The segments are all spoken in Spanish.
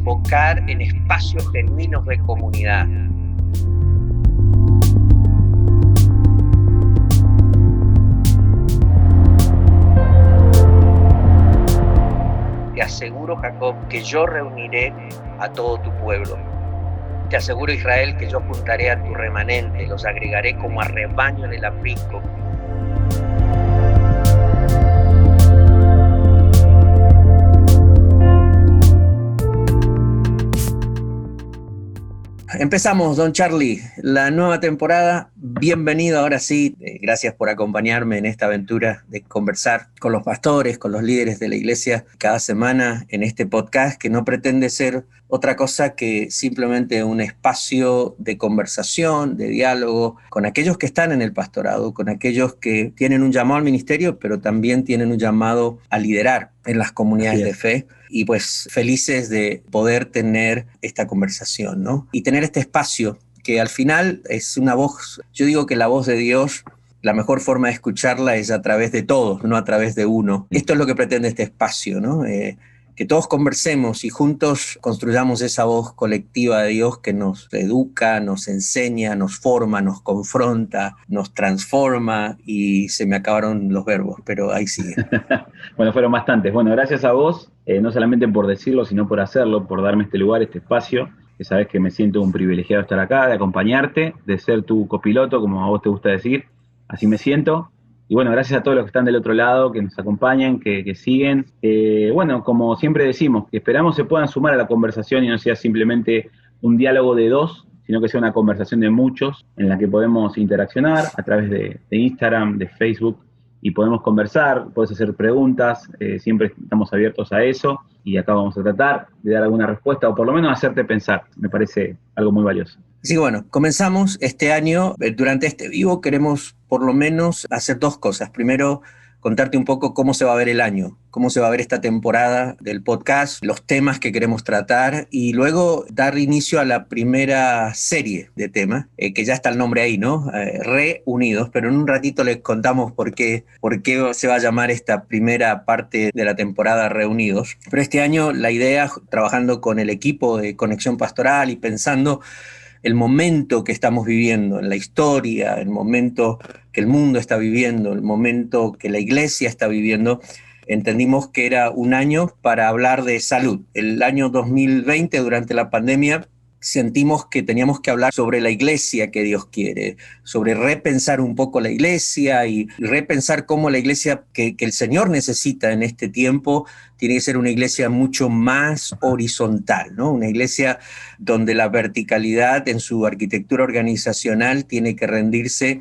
desembocar en espacios genuinos de comunidad. Te aseguro, Jacob, que yo reuniré a todo tu pueblo. Te aseguro, Israel, que yo juntaré a tu remanente, los agregaré como a rebaño en el aprisco Empezamos, don Charlie, la nueva temporada. Bienvenido ahora sí. Eh, gracias por acompañarme en esta aventura de conversar con los pastores, con los líderes de la iglesia cada semana en este podcast que no pretende ser otra cosa que simplemente un espacio de conversación, de diálogo con aquellos que están en el pastorado, con aquellos que tienen un llamado al ministerio, pero también tienen un llamado a liderar en las comunidades de fe y pues felices de poder tener esta conversación, ¿no? Y tener este espacio que al final es una voz, yo digo que la voz de Dios la mejor forma de escucharla es a través de todos, no a través de uno. Esto es lo que pretende este espacio, ¿no? Eh, que todos conversemos y juntos construyamos esa voz colectiva de Dios que nos educa, nos enseña, nos forma, nos confronta, nos transforma y se me acabaron los verbos, pero ahí sigue. bueno, fueron bastantes. Bueno, gracias a vos, eh, no solamente por decirlo, sino por hacerlo, por darme este lugar, este espacio, que sabes que me siento un privilegiado estar acá, de acompañarte, de ser tu copiloto, como a vos te gusta decir. Así me siento y bueno, gracias a todos los que están del otro lado, que nos acompañan, que, siguen. Eh, bueno, como siempre decimos, esperamos se puedan sumar a la conversación y no sea simplemente un diálogo de dos, sino que sea una conversación de muchos en la que podemos interaccionar a través de, Instagram, de Facebook y podemos conversar, puedes hacer preguntas, eh, siempre estamos abiertos a eso y acá vamos a tratar de dar alguna respuesta o por lo menos hacerte pensar. Me parece algo muy valioso. Sí, bueno, comenzamos este año. Eh, durante este vivo queremos por lo menos hacer dos cosas. Primero, contarte un poco cómo se va a ver el año, cómo se va a ver esta temporada del podcast, los temas que queremos tratar y luego dar inicio a la primera serie de temas, eh, que ya está el nombre ahí, ¿no? Eh, Reunidos, pero en un ratito les contamos por qué, por qué se va a llamar esta primera parte de la temporada Reunidos. Pero este año la idea, trabajando con el equipo de Conexión Pastoral y pensando el momento que estamos viviendo en la historia, el momento que el mundo está viviendo, el momento que la iglesia está viviendo, entendimos que era un año para hablar de salud. El año 2020, durante la pandemia, sentimos que teníamos que hablar sobre la iglesia que Dios quiere, sobre repensar un poco la iglesia y repensar cómo la iglesia que, el Señor necesita en este tiempo tiene que ser una iglesia mucho más horizontal, ¿no? Una iglesia donde la verticalidad en su arquitectura organizacional tiene que rendirse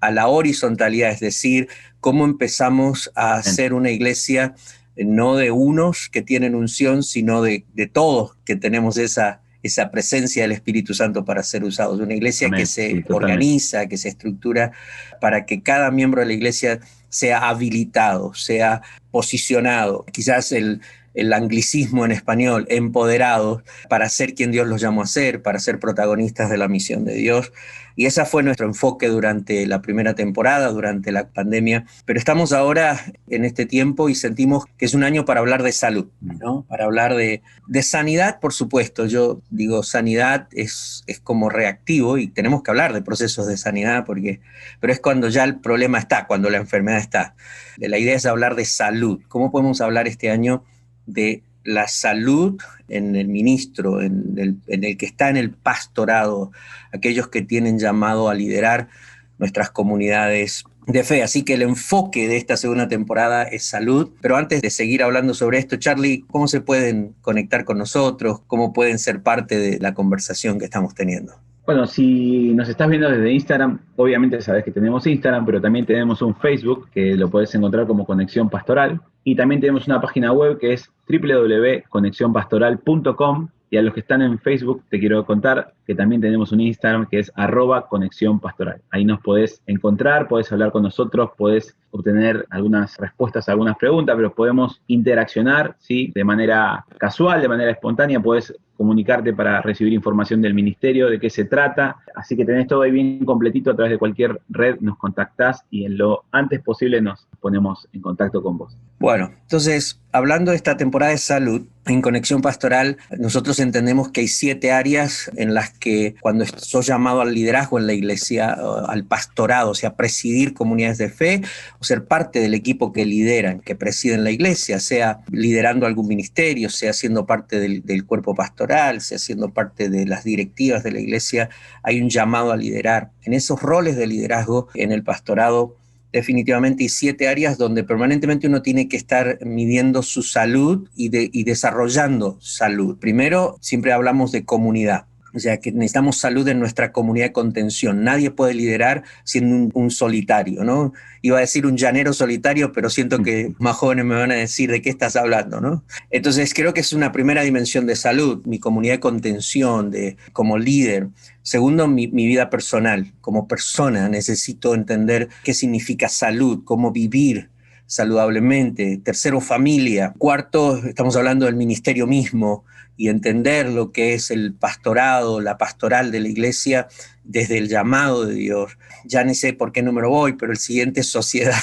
a la horizontalidad, es decir, cómo empezamos a ser una iglesia no de unos que tienen unción, sino de, de todos que tenemos esa esa presencia del Espíritu Santo para ser usados. Una iglesia que se organiza, que se estructura para que cada miembro de la iglesia sea habilitado, sea posicionado. Quizás el, el anglicismo en español, empoderado para ser quien Dios los llamó a ser, para ser protagonistas de la misión de Dios. Y ese fue nuestro enfoque durante la primera temporada, durante la pandemia. Pero estamos ahora en este tiempo y sentimos que es un año para hablar de salud, ¿no? Para hablar de, de sanidad, por supuesto. Yo digo, sanidad es, es como reactivo y tenemos que hablar de procesos de sanidad, porque, pero es cuando ya el problema está, cuando la enfermedad está. La idea es hablar de salud. ¿Cómo podemos hablar este año de la salud en el ministro, en el, que está en el pastorado, aquellos que tienen llamado a liderar nuestras comunidades de fe. Así que el enfoque de esta segunda temporada es salud. Pero antes de seguir hablando sobre esto, Charlie, ¿cómo se pueden conectar con nosotros? ¿Cómo pueden ser parte de la conversación que estamos teniendo? Bueno, si nos estás viendo desde Instagram, obviamente sabes que tenemos Instagram, pero también tenemos un Facebook que lo puedes encontrar como Conexión Pastoral. Y también tenemos una página web que es www.conexionpastoral.com y a los que están en Facebook te quiero contar que también tenemos un Instagram que es arroba conexión pastoral. Ahí nos podés encontrar, podés hablar con nosotros, podés obtener algunas respuestas a algunas preguntas, pero podemos interaccionar ¿sí? de manera casual, de manera espontánea, podés comunicarte para recibir información del ministerio, de qué se trata. Así que tenés todo ahí bien completito a través de cualquier red, nos contactás y en lo antes posible nos ponemos en contacto con vos. Bueno, entonces, hablando de esta temporada de salud, en Conexión Pastoral, nosotros entendemos que hay siete áreas en las que cuando sos llamado al liderazgo en la iglesia, al pastorado, o sea, presidir comunidades de fe, o ser parte del equipo que lideran, que presiden la iglesia, sea liderando algún ministerio, sea siendo parte del, del cuerpo pastoral, sea siendo parte de las directivas de la iglesia, hay un llamado a liderar. En esos roles de liderazgo en el pastorado, definitivamente hay siete áreas donde permanentemente uno tiene que estar midiendo su salud y, desarrollando salud. Primero, siempre hablamos de comunidad. O sea, que necesitamos salud en nuestra comunidad de contención. Nadie puede liderar siendo un, solitario, ¿no? Iba a decir un llanero solitario, pero siento que más jóvenes me van a decir de qué estás hablando, ¿no? Entonces, creo que es una primera dimensión de salud, mi comunidad de contención, de, como líder. Segundo, mi, vida personal. Como persona necesito entender qué significa salud, cómo vivir saludablemente. Tercero, familia. Cuarto, estamos hablando del ministerio mismo y entender lo que es el pastorado, la pastoral de la iglesia desde el llamado de Dios. Ya ni sé por qué número voy, pero el siguiente es sociedad.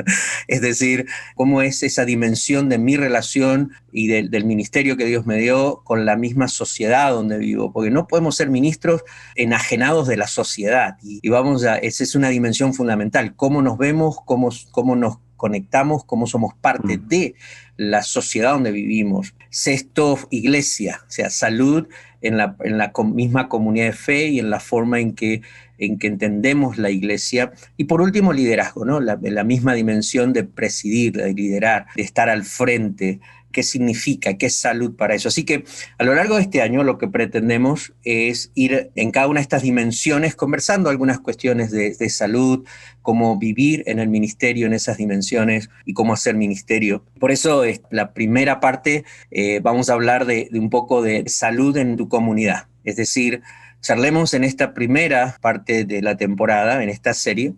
es decir, cómo es esa dimensión de mi relación y del ministerio que Dios me dio con la misma sociedad donde vivo, porque no podemos ser ministros enajenados de la sociedad. Y, vamos a, esa es una dimensión fundamental, cómo nos vemos, cómo, cómo nos conectamos, cómo somos parte mm. de la sociedad donde vivimos. Sexto, iglesia, o sea, salud en la, en la misma comunidad de fe y en la forma en que, en que entendemos la iglesia. Y por último, liderazgo, ¿no? La, la misma dimensión de presidir, de liderar, de estar al frente, qué significa, qué es salud para eso. Así que a lo largo de este año lo que pretendemos es ir en cada una de estas dimensiones conversando algunas cuestiones de, salud, cómo vivir en el ministerio en esas dimensiones y cómo hacer ministerio. Por eso es la primera parte eh, vamos a hablar de, de un poco de salud en tu comunidad. Es decir, charlemos en esta primera parte de la temporada, en esta serie,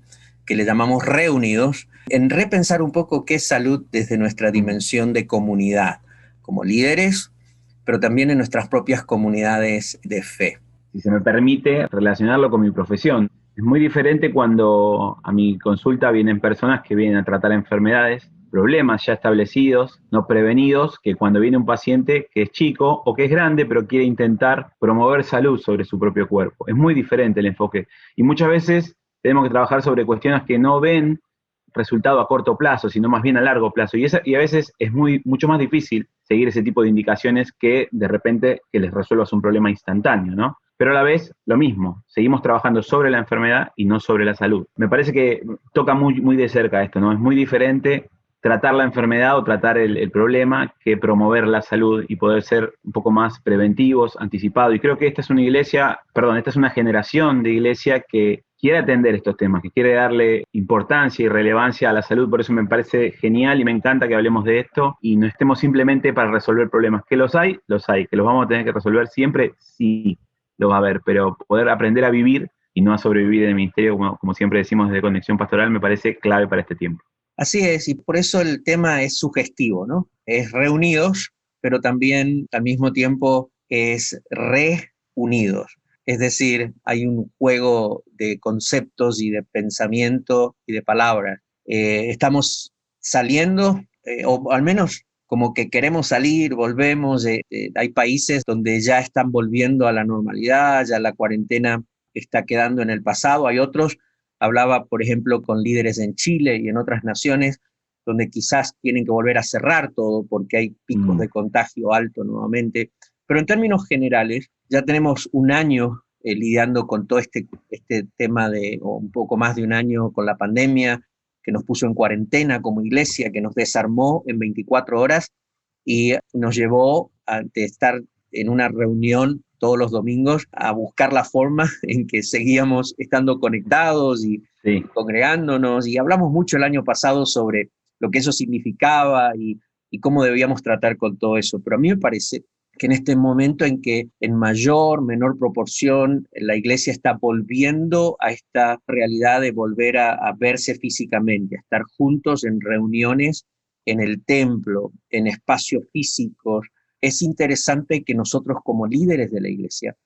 que le llamamos Reunidos, en repensar un poco qué es salud desde nuestra dimensión de comunidad, como líderes, pero también en nuestras propias comunidades de fe. Si se me permite relacionarlo con mi profesión, es muy diferente cuando a mi consulta vienen personas que vienen a tratar enfermedades, problemas ya establecidos, no prevenidos, que cuando viene un paciente que es chico o que es grande, pero quiere intentar promover salud sobre su propio cuerpo. Es muy diferente el enfoque. Y muchas veces tenemos que trabajar sobre cuestiones que no ven resultado a corto plazo, sino más bien a largo plazo. Y, y a veces es muy, mucho más difícil seguir ese tipo de indicaciones que de repente que les resuelvas un problema instantáneo, ¿no? Pero a la vez, lo mismo, seguimos trabajando sobre la enfermedad y no sobre la salud. Me parece que toca muy, muy de cerca esto, ¿no? Es muy diferente tratar la enfermedad o tratar el, problema que promover la salud y poder ser un poco más preventivos, anticipados. Y creo que esta es una iglesia, perdón, esta es una generación de iglesia que quiere atender estos temas, que quiere darle importancia y relevancia a la salud. Por eso me parece genial y me encanta que hablemos de esto y no estemos simplemente para resolver problemas. Que los hay, los hay. Que los vamos a tener que resolver siempre, sí, lo va a haber. Pero poder aprender a vivir y no a sobrevivir en el ministerio, como siempre decimos desde Conexión Pastoral, me parece clave para este tiempo. Así es, y por eso el tema es sugestivo, ¿no? Es reunidos, pero también al mismo tiempo es reunidos. Es decir, hay un juego de conceptos y de pensamiento y de palabras. Eh, estamos saliendo, eh, o al menos como que queremos salir, volvemos. hay países donde ya están volviendo a la normalidad, ya la cuarentena está quedando en el pasado. Hay otros, hablaba por ejemplo con líderes en Chile y en otras naciones, donde quizás tienen que volver a cerrar todo porque hay picos mm. de contagio alto nuevamente. Pero en términos generales, ya tenemos un año eh, lidiando con todo este, este tema de, o un poco más de un año con la pandemia, que nos puso en cuarentena como iglesia, que nos desarmó en 24 horas y nos llevó a estar en una reunión todos los domingos a buscar la forma en que seguíamos estando conectados y congregándonos. Y hablamos mucho el año pasado sobre lo que eso significaba y, y cómo debíamos tratar con todo eso. Pero a mí me parece que en este momento en que en mayor, menor proporción la iglesia está volviendo a esta realidad de volver a, verse físicamente, a estar juntos en reuniones en el templo, en espacios físicos, es interesante que nosotros como líderes de la iglesia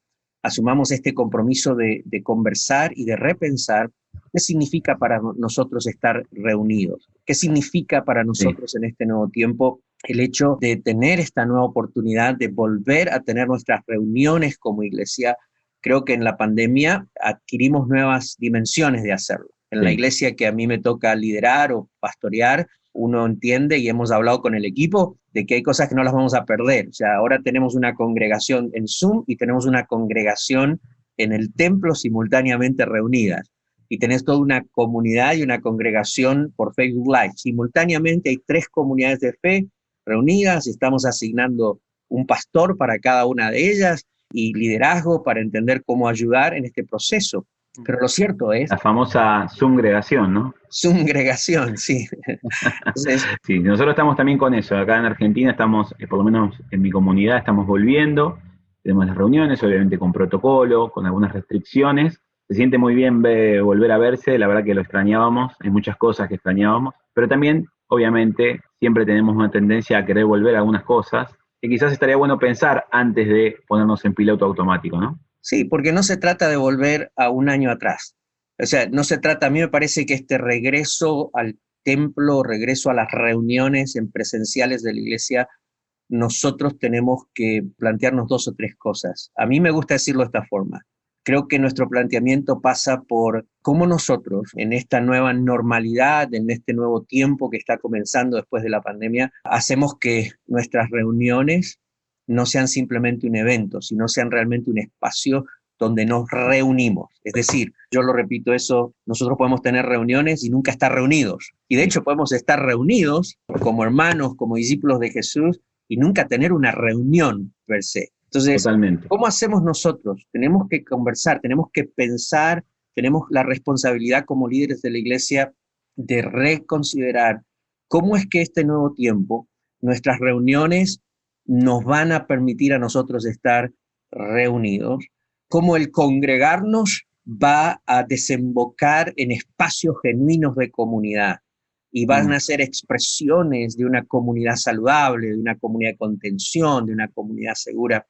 asumamos este compromiso de, conversar y de repensar qué significa para nosotros estar reunidos, qué significa para nosotros en este nuevo tiempo el hecho de tener esta nueva oportunidad de volver a tener nuestras reuniones como iglesia. Creo que en la pandemia adquirimos nuevas dimensiones de hacerlo. En la iglesia que a mí me toca liderar o pastorear, uno entiende y hemos hablado con el equipo de que hay cosas que no las vamos a perder. O sea, ahora tenemos una congregación en Zoom y tenemos una congregación en el templo simultáneamente reunidas. Y tenés toda una comunidad y una congregación por Facebook Live. Simultáneamente hay tres comunidades de fe reunidas, estamos asignando un pastor para cada una de ellas y liderazgo para entender cómo ayudar en este proceso. Pero lo cierto es... La famosa sumgregación, ¿no? Sumgregación, sí. sí, nosotros estamos también con eso. Acá en Argentina estamos, eh, por lo menos en mi comunidad, estamos volviendo. Tenemos las reuniones, obviamente con protocolo, con algunas restricciones. Se siente muy bien volver a verse, la verdad que lo extrañábamos, hay muchas cosas que extrañábamos, pero también, obviamente, siempre tenemos una tendencia a querer volver a algunas cosas que quizás estaría bueno pensar antes de ponernos en piloto automático, ¿no? Sí, porque no se trata de volver a un año atrás. O sea, no se trata, a mí me parece que este regreso al templo, regreso a las reuniones en presenciales de la iglesia, nosotros tenemos que plantearnos dos o tres cosas. A mí me gusta decirlo de esta forma. Creo que nuestro planteamiento pasa por cómo nosotros, en esta nueva normalidad, en este nuevo tiempo que está comenzando después de la pandemia, hacemos que nuestras reuniones no sean simplemente un evento, sino sean realmente un espacio donde nos reunimos. Es decir, yo lo repito eso, nosotros podemos tener reuniones y nunca estar reunidos. Y de hecho podemos estar reunidos como hermanos, como discípulos de Jesús y nunca tener una reunión per se. Entonces, ¿cómo hacemos nosotros? Tenemos que conversar, tenemos que pensar, tenemos la responsabilidad como líderes de la iglesia de reconsiderar cómo es que este nuevo tiempo, nuestras reuniones nos van a permitir a nosotros estar reunidos, cómo el congregarnos va a desembocar en espacios genuinos de comunidad y van mm. a ser expresiones de una comunidad saludable, de una comunidad de contención, de una comunidad segura.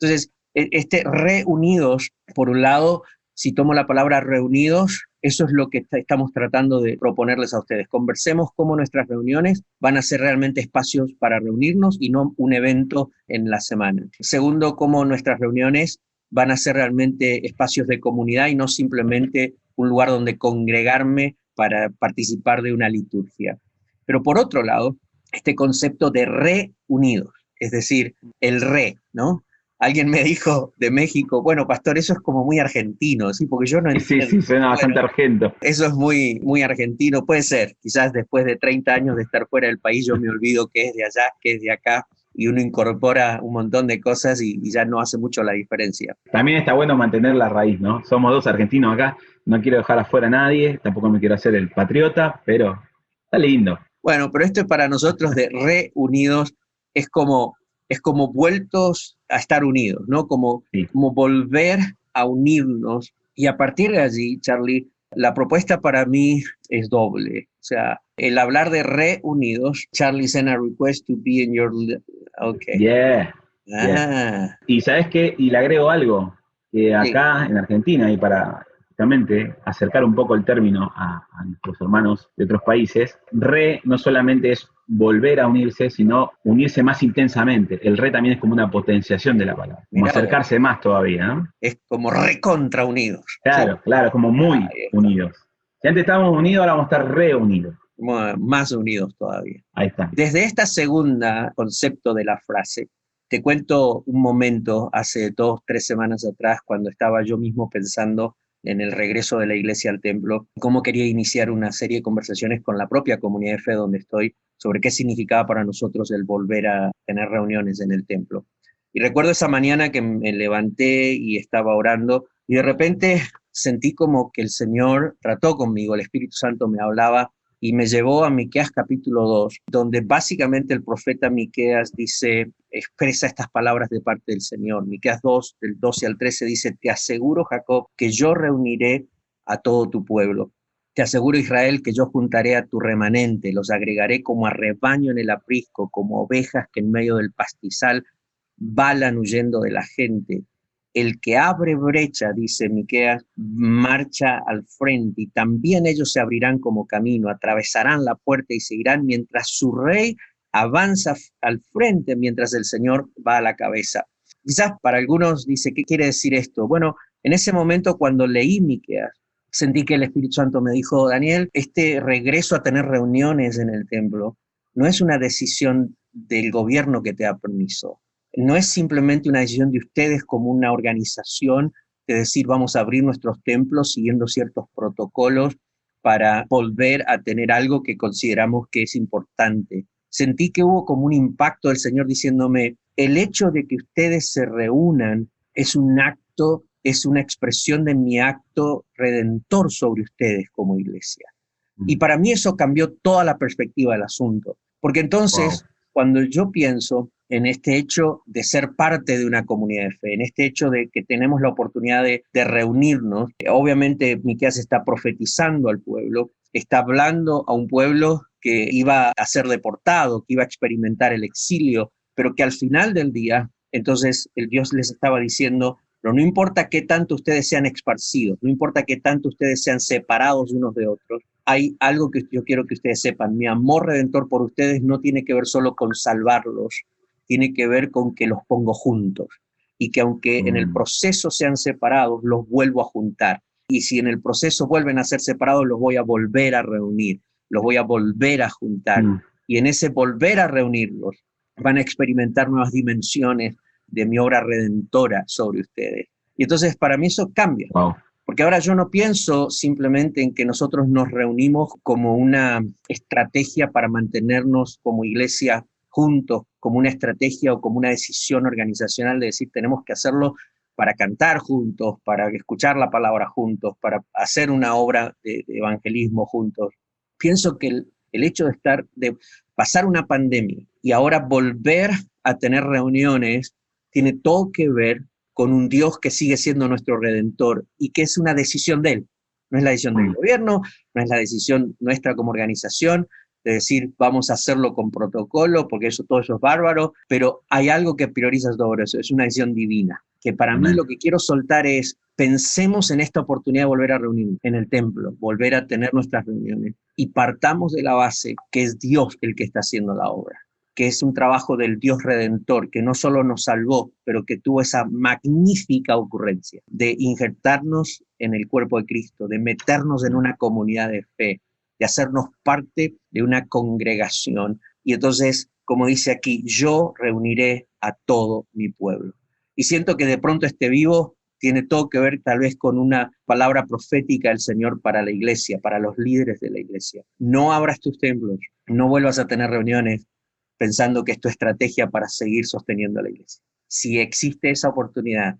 Entonces, e, este reunidos, por un lado, si tomo la palabra reunidos, eso es lo que estamos tratando de proponerles a ustedes. Conversemos cómo nuestras reuniones van a ser realmente espacios para reunirnos y no un evento en la semana. Segundo, cómo nuestras reuniones van a ser realmente espacios de comunidad y no simplemente un lugar donde congregarme para participar de una liturgia. Pero por otro lado, este concepto de reunidos, es decir, el re, ¿no? Alguien me dijo de México, bueno, pastor, eso es como muy argentino, ¿sí? Porque yo no entiendo. Sí, sí, suena bastante argento. Eso es muy, muy argentino, puede ser. Quizás después de 30 años de estar fuera del país yo me olvido que es de allá, que es de acá, y uno incorpora un montón de cosas y, y ya no hace mucho la diferencia. También está bueno mantener la raíz, ¿no? Somos dos argentinos acá, no quiero dejar afuera a nadie, tampoco me quiero hacer el patriota, pero está lindo. Bueno, pero esto es para nosotros de reunidos, es como es como vueltos a estar unidos, ¿no? Como, como volver a unirnos. Y a partir de allí, Charlie, la propuesta para mí es doble. O sea, el hablar de reunidos, Charlie sent a request to be in your... Okay. Yeah. Ah. Y sabes qué, y le agrego algo, que acá en Argentina, y para acercar un poco el término a, nuestros hermanos de otros países, re no solamente es volver a unirse, sino unirse más intensamente. El re también es como una potenciación de la palabra, como acercarse más todavía, ¿no? Es como recontra unidos. Claro, claro, como muy unidos. Si antes estábamos unidos, ahora vamos a estar reunidos. Más unidos todavía. Ahí está. Desde esta segunda concepto de la frase, te cuento un momento hace dos, tres semanas atrás, cuando estaba yo mismo pensando en el regreso de la iglesia al templo, cómo quería iniciar una serie de conversaciones con la propia comunidad de fe donde estoy sobre qué significaba para nosotros el volver a tener reuniones en el templo. Y recuerdo esa mañana que me levanté y estaba orando y de repente sentí como que el Señor trató conmigo, el Espíritu Santo me hablaba y me llevó a Miqueas capítulo 2, donde básicamente el profeta Miqueas dice, expresa estas palabras de parte del Señor. Miqueas 2, del 12 al 13 dice, te aseguro, Jacob, que yo reuniré a todo tu pueblo. Te aseguro, Israel, que yo juntaré a tu remanente, los agregaré como a rebaño en el aprisco, como ovejas que en medio del pastizal balan huyendo de la gente. El que abre brecha, dice Miqueas, marcha al frente y también ellos se abrirán como camino, atravesarán la puerta y seguirán mientras su rey avanza al frente mientras el Señor va a la cabeza. Quizás para algunos dice, ¿qué quiere decir esto? Bueno, en ese momento cuando leí Miqueas, sentí que el Espíritu Santo me dijo, Daniel, este regreso a tener reuniones en el templo no es una decisión del gobierno que te da permiso, no es simplemente una decisión de ustedes como una organización de decir vamos a abrir nuestros templos siguiendo ciertos protocolos para volver a tener algo que consideramos que es importante. Sentí que hubo como un impacto del Señor diciéndome, el hecho de que ustedes se reúnan es un acto es una expresión de mi acto redentor sobre ustedes como iglesia. Y mm. para mí eso cambió toda la perspectiva del asunto, porque entonces cuando yo pienso en este hecho de ser parte de una comunidad de fe, en este hecho de que tenemos la oportunidad de, reunirnos, obviamente Miqueas está profetizando al pueblo, está hablando a un pueblo que iba a ser deportado, que iba a experimentar el exilio, pero que al final del día, entonces el Dios les estaba diciendo, no importa qué tanto ustedes sean esparcidos, no importa qué tanto ustedes sean separados unos de otros, hay algo que yo quiero que ustedes sepan. Mi amor redentor por ustedes no tiene que ver solo con salvarlos, tiene que ver con que los pongo juntos. Y que aunque en el mm. proceso sean separados, los vuelvo a juntar. Y si en el proceso vuelven a ser separados, los voy a volver a reunir, los voy a volver a juntar. Mm. Y en ese volver a reunirlos, van a experimentar nuevas dimensiones de mi obra redentora sobre ustedes. Y entonces para mí eso cambia. Porque ahora yo no pienso simplemente en que nosotros nos reunimos como una estrategia para mantenernos como iglesia juntos, como una estrategia o como una decisión organizacional de decir tenemos que hacerlo para cantar juntos, para escuchar la palabra juntos, para hacer una obra de, evangelismo juntos. Pienso que el, el hecho de estar, de pasar una pandemia y ahora volver a tener reuniones tiene todo que ver con un Dios que sigue siendo nuestro redentor y que es una decisión de Él. No es la decisión del mm. gobierno, no es la decisión nuestra como organización de decir vamos a hacerlo con protocolo porque eso todo eso es bárbaro, pero hay algo que prioriza todo eso, es una decisión divina, que para mí lo que quiero soltar es pensemos en esta oportunidad de volver a reunirnos en el templo, volver a tener nuestras reuniones y partamos de la base que es Dios el que está haciendo la obra que es un trabajo del Dios redentor, que no solo nos salvó, pero que tuvo esa magnífica ocurrencia de injertarnos en el cuerpo de Cristo, de meternos en una comunidad de fe, de hacernos parte de una congregación. Y entonces, como dice aquí, yo reuniré a todo mi pueblo. Y siento que de pronto este vivo tiene todo que ver tal vez con una palabra profética del Señor para la iglesia, para los líderes de la iglesia. No abras tus templos, no vuelvas a tener reuniones, pensando que es tu estrategia para seguir sosteniendo a la iglesia. Si existe esa oportunidad,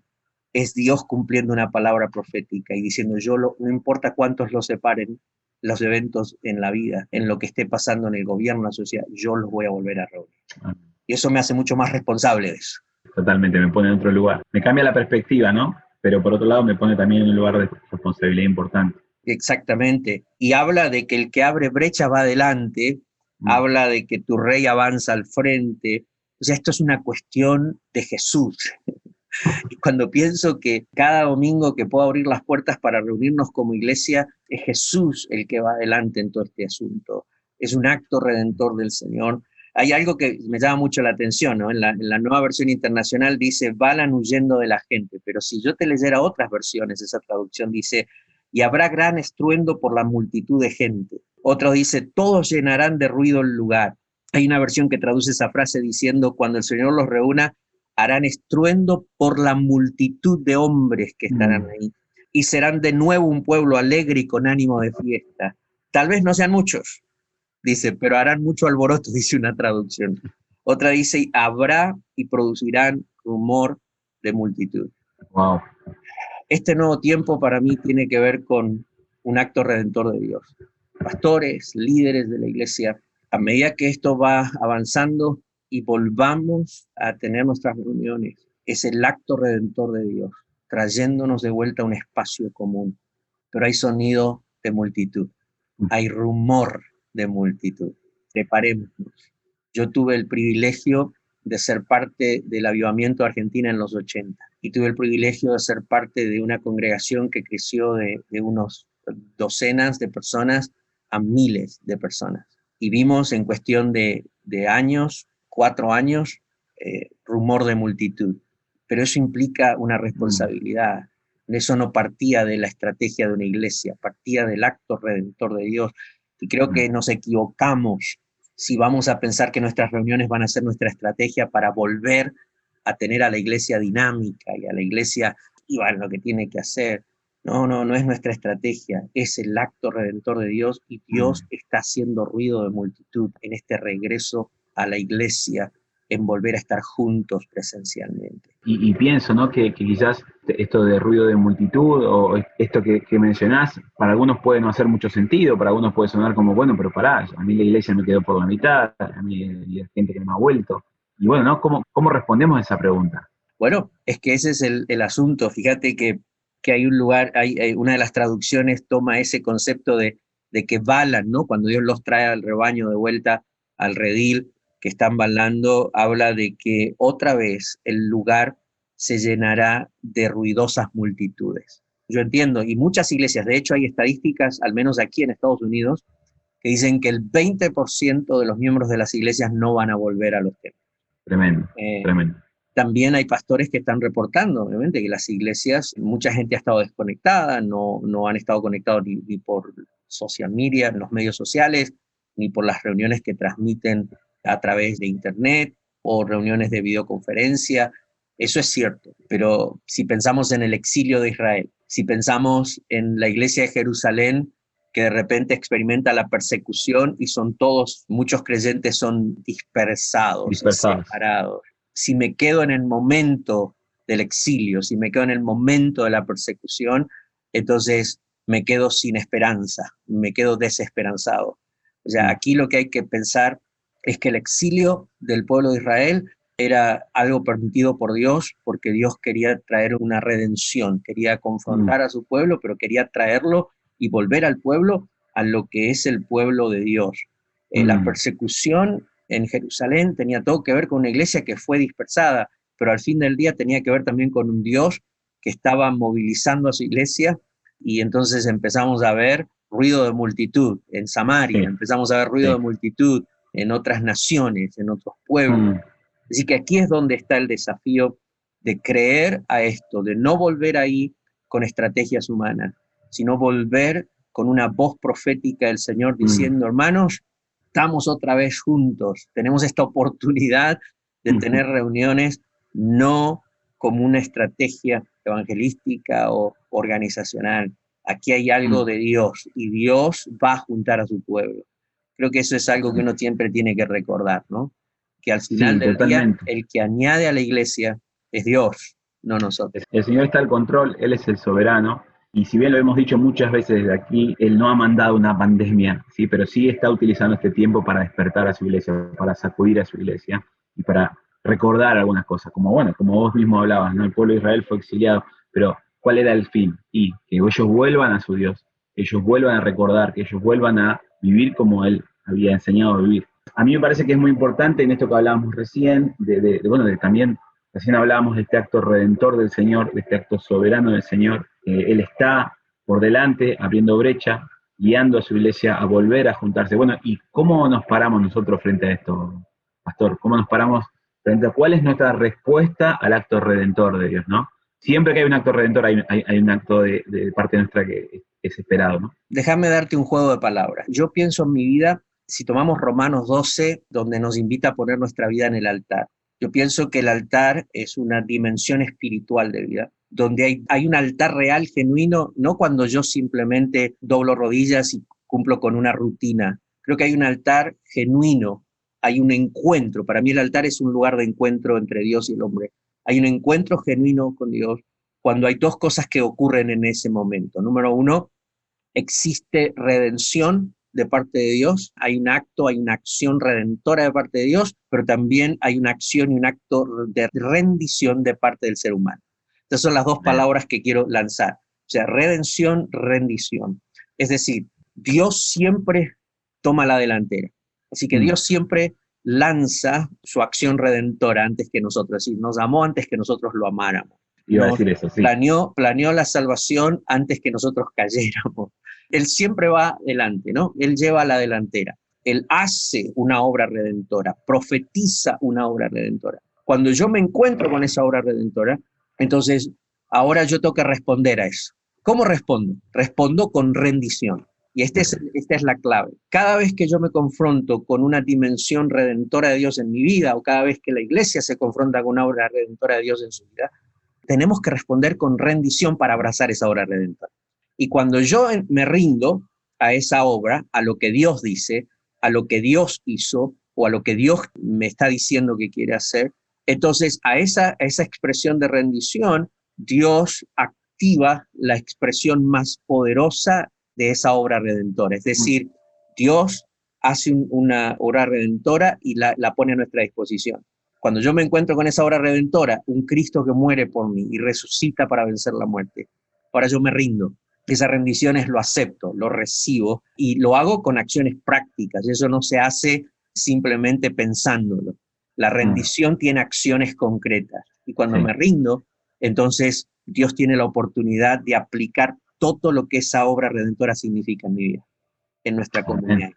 es Dios cumpliendo una palabra profética y diciendo, yo no importa cuántos lo separen, los eventos en la vida, en lo que esté pasando en el gobierno, en la sociedad, yo los voy a volver a reunir. Y eso me hace mucho más responsable de eso. Totalmente, me pone en otro lugar. Me cambia la perspectiva, ¿no? Pero por otro lado me pone también en un lugar de responsabilidad importante. Exactamente. Y habla de que el que abre brecha va adelante Mm. habla de que tu rey avanza al frente. O sea, esto es una cuestión de Jesús. Cuando pienso que cada domingo que puedo abrir las puertas para reunirnos como iglesia, es Jesús el que va adelante en todo este asunto. Es un acto redentor del Señor. Hay algo que me llama mucho la atención, ¿no? En la, nueva versión internacional dice, valan huyendo de la gente, pero si yo te leyera otras versiones, esa traducción dice, y habrá gran estruendo por la multitud de gente. Otro dice, todos llenarán de ruido el lugar. Hay una versión que traduce esa frase diciendo, cuando el Señor los reúna, harán estruendo por la multitud de hombres que estarán mm. ahí. Y serán de nuevo un pueblo alegre y con ánimo de fiesta. Tal vez no sean muchos, dice, pero harán mucho alboroto, dice una traducción. Otra dice, habrá y producirán rumor de multitud. Wow. Este nuevo tiempo para mí tiene que ver con un acto redentor de Dios pastores, líderes de la iglesia, a medida que esto va avanzando y volvamos a tener nuestras reuniones, es el acto redentor de Dios, trayéndonos de vuelta a un espacio común. Pero hay sonido de multitud. hay rumor de multitud. Preparémonos. Yo tuve el privilegio de ser parte del avivamiento Argentina en los 80 y tuve el privilegio de ser parte de una congregación que creció de, unos docenas de personas a miles de personas. Y vimos en cuestión de, años, cuatro años, eh, rumor de multitud. Pero eso implica una responsabilidad. Eso no partía de la estrategia de una iglesia, partía del acto redentor de Dios. Y creo que nos equivocamos si vamos a pensar que nuestras reuniones van a ser nuestra estrategia para volver a tener a la iglesia dinámica y a la iglesia en lo que tiene que hacer. No, no, no es nuestra estrategia, es el acto redentor de Dios y Dios mm. está haciendo ruido de multitud en este regreso a la iglesia en volver a estar juntos presencialmente. Y, pienso, ¿no? Que, quizás esto de ruido de multitud o esto que, mencionás, para algunos puede no hacer mucho sentido, para algunos puede sonar como, bueno, pero pará, a mí la iglesia me quedó por la mitad, a mí hay gente que no ha vuelto. Y bueno, ¿no? ¿Cómo, cómo respondemos a esa pregunta? Bueno, es que ese es el, asunto. Fíjate que, que, hay un lugar, hay, una de las traducciones toma ese concepto de, de que balan, ¿no? Cuando Dios los trae al rebaño de vuelta al redil, que están bailando habla de que otra vez el lugar se llenará de ruidosas multitudes. Yo entiendo, y muchas iglesias, de hecho hay estadísticas, al menos aquí en Estados Unidos, que dicen que el 20% de los miembros de las iglesias no van a volver a los templos. Tremendo, eh, tremendo. También hay pastores que están reportando, obviamente, que las iglesias, mucha gente ha estado desconectada, no, no han estado conectados ni, ni por social media, en los medios sociales, ni por las reuniones que transmiten a través de Internet o reuniones de videoconferencia. Eso es cierto, pero si pensamos en el exilio de Israel, si pensamos en la iglesia de Jerusalén, que de repente experimenta la persecución y son todos, muchos creyentes son dispersados, dispersados. separados. Si me quedo en el momento del exilio, si me quedo en el momento de la persecución, entonces me quedo sin esperanza, me quedo desesperanzado. O sea, aquí lo que hay que pensar es que el exilio del pueblo de Israel era algo permitido por Dios porque Dios quería traer una redención, quería confrontar mm. a su pueblo, pero quería traerlo y volver al pueblo a lo que es el pueblo de Dios. En la mm. persecución en Jerusalén tenía todo que ver con una iglesia que fue dispersada, pero al fin del día tenía que ver también con un Dios que estaba movilizando a su iglesia y entonces empezamos a ver ruido de multitud en Samaria, empezamos a ver ruido de multitud en otras naciones, en otros pueblos. Mm. Así que aquí es donde está el desafío de creer a esto, de no volver ahí con estrategias humanas, sino volver con una voz profética del Señor mm. diciendo, hermanos, estamos otra vez juntos, tenemos esta oportunidad de tener reuniones no como una estrategia evangelística o organizacional. Aquí hay algo mm. de Dios y Dios va a juntar a su pueblo. Creo que eso es algo que uno siempre tiene que recordar, ¿no? Que al final del día, el que añade a la iglesia es Dios, no nosotros. El Señor está al control, Él es el soberano. Y si bien lo hemos dicho muchas veces desde aquí, Él no ha mandado una pandemia, ¿sí? pero sí está utilizando este tiempo para despertar a su iglesia, para sacudir a su iglesia y para recordar algunas cosas, como bueno, como vos mismo hablabas, ¿no? El pueblo de Israel fue exiliado, pero ¿cuál era el fin? Y que ellos vuelvan a su Dios, que ellos vuelvan a recordar, que ellos vuelvan a vivir como Él había enseñado a vivir. A mí me parece que es muy importante en esto que hablábamos recién, de, bueno, de también, recién hablábamos de este acto redentor del Señor, de este acto soberano del Señor. Él está por delante, abriendo brecha, guiando a su iglesia a volver a juntarse. Bueno, ¿y cómo nos paramos nosotros frente a esto, pastor? ¿Cómo nos paramos frente a cuál es nuestra respuesta al acto redentor de Dios, no? Siempre que hay un acto redentor hay, hay, un acto de, de, parte nuestra que es esperado, ¿no? Déjame darte un juego de palabras. Yo pienso en mi vida si tomamos Romanos 12, donde nos invita a poner nuestra vida en el altar, yo pienso que el altar es una dimensión espiritual de vida, donde hay, hay un altar real, genuino, no cuando yo simplemente doblo rodillas y cumplo con una rutina. Creo que hay un altar genuino, hay un encuentro. Para mí el altar es un lugar de encuentro entre Dios y el hombre. Hay un encuentro genuino con Dios cuando hay dos cosas que ocurren en ese momento. Número uno, existe redención de parte de Dios, hay un acto, hay una acción redentora de parte de Dios, pero también hay una acción y un acto de rendición de parte del ser humano. Estas son las dos palabras que quiero lanzar. O sea, redención, rendición. Es decir, Dios siempre toma la delantera. Así que mm. Dios siempre lanza su acción redentora antes que nosotros, es decir, nos amó antes que nosotros lo amáramos. Iba a decir eso, sí. planeó, planeó la salvación antes que nosotros cayéramos. Él siempre va adelante, ¿no? Él lleva la delantera. Él hace una obra redentora, profetiza una obra redentora. Cuando yo me encuentro con esa obra redentora, entonces ahora yo tengo que responder a eso. ¿Cómo respondo? Respondo con rendición. Y este esta es la clave. Cada vez que yo me confronto con una dimensión redentora de Dios en mi vida, o cada vez que la iglesia se confronta con una obra redentora de Dios en su vida, tenemos que responder con rendición para abrazar esa obra redentora. Y cuando yo me rindo a esa obra, a lo que Dios dice, a lo que Dios hizo o a lo que Dios me está diciendo que quiere hacer, entonces a esa, esa expresión de rendición, Dios activa la expresión más poderosa de esa obra redentora. Es decir, Dios hace una obra redentora y la, pone a nuestra disposición. Cuando yo me encuentro con esa obra redentora, un Cristo que muere por mí y resucita para vencer la muerte, ahora yo me rindo. Esa rendición es lo acepto, lo recibo y lo hago con acciones prácticas. Eso no se hace simplemente pensándolo. La mm. rendición tiene acciones concretas. Y cuando me rindo, entonces Dios tiene la oportunidad de aplicar todo lo que esa obra redentora significa en mi vida, en nuestra comunidad.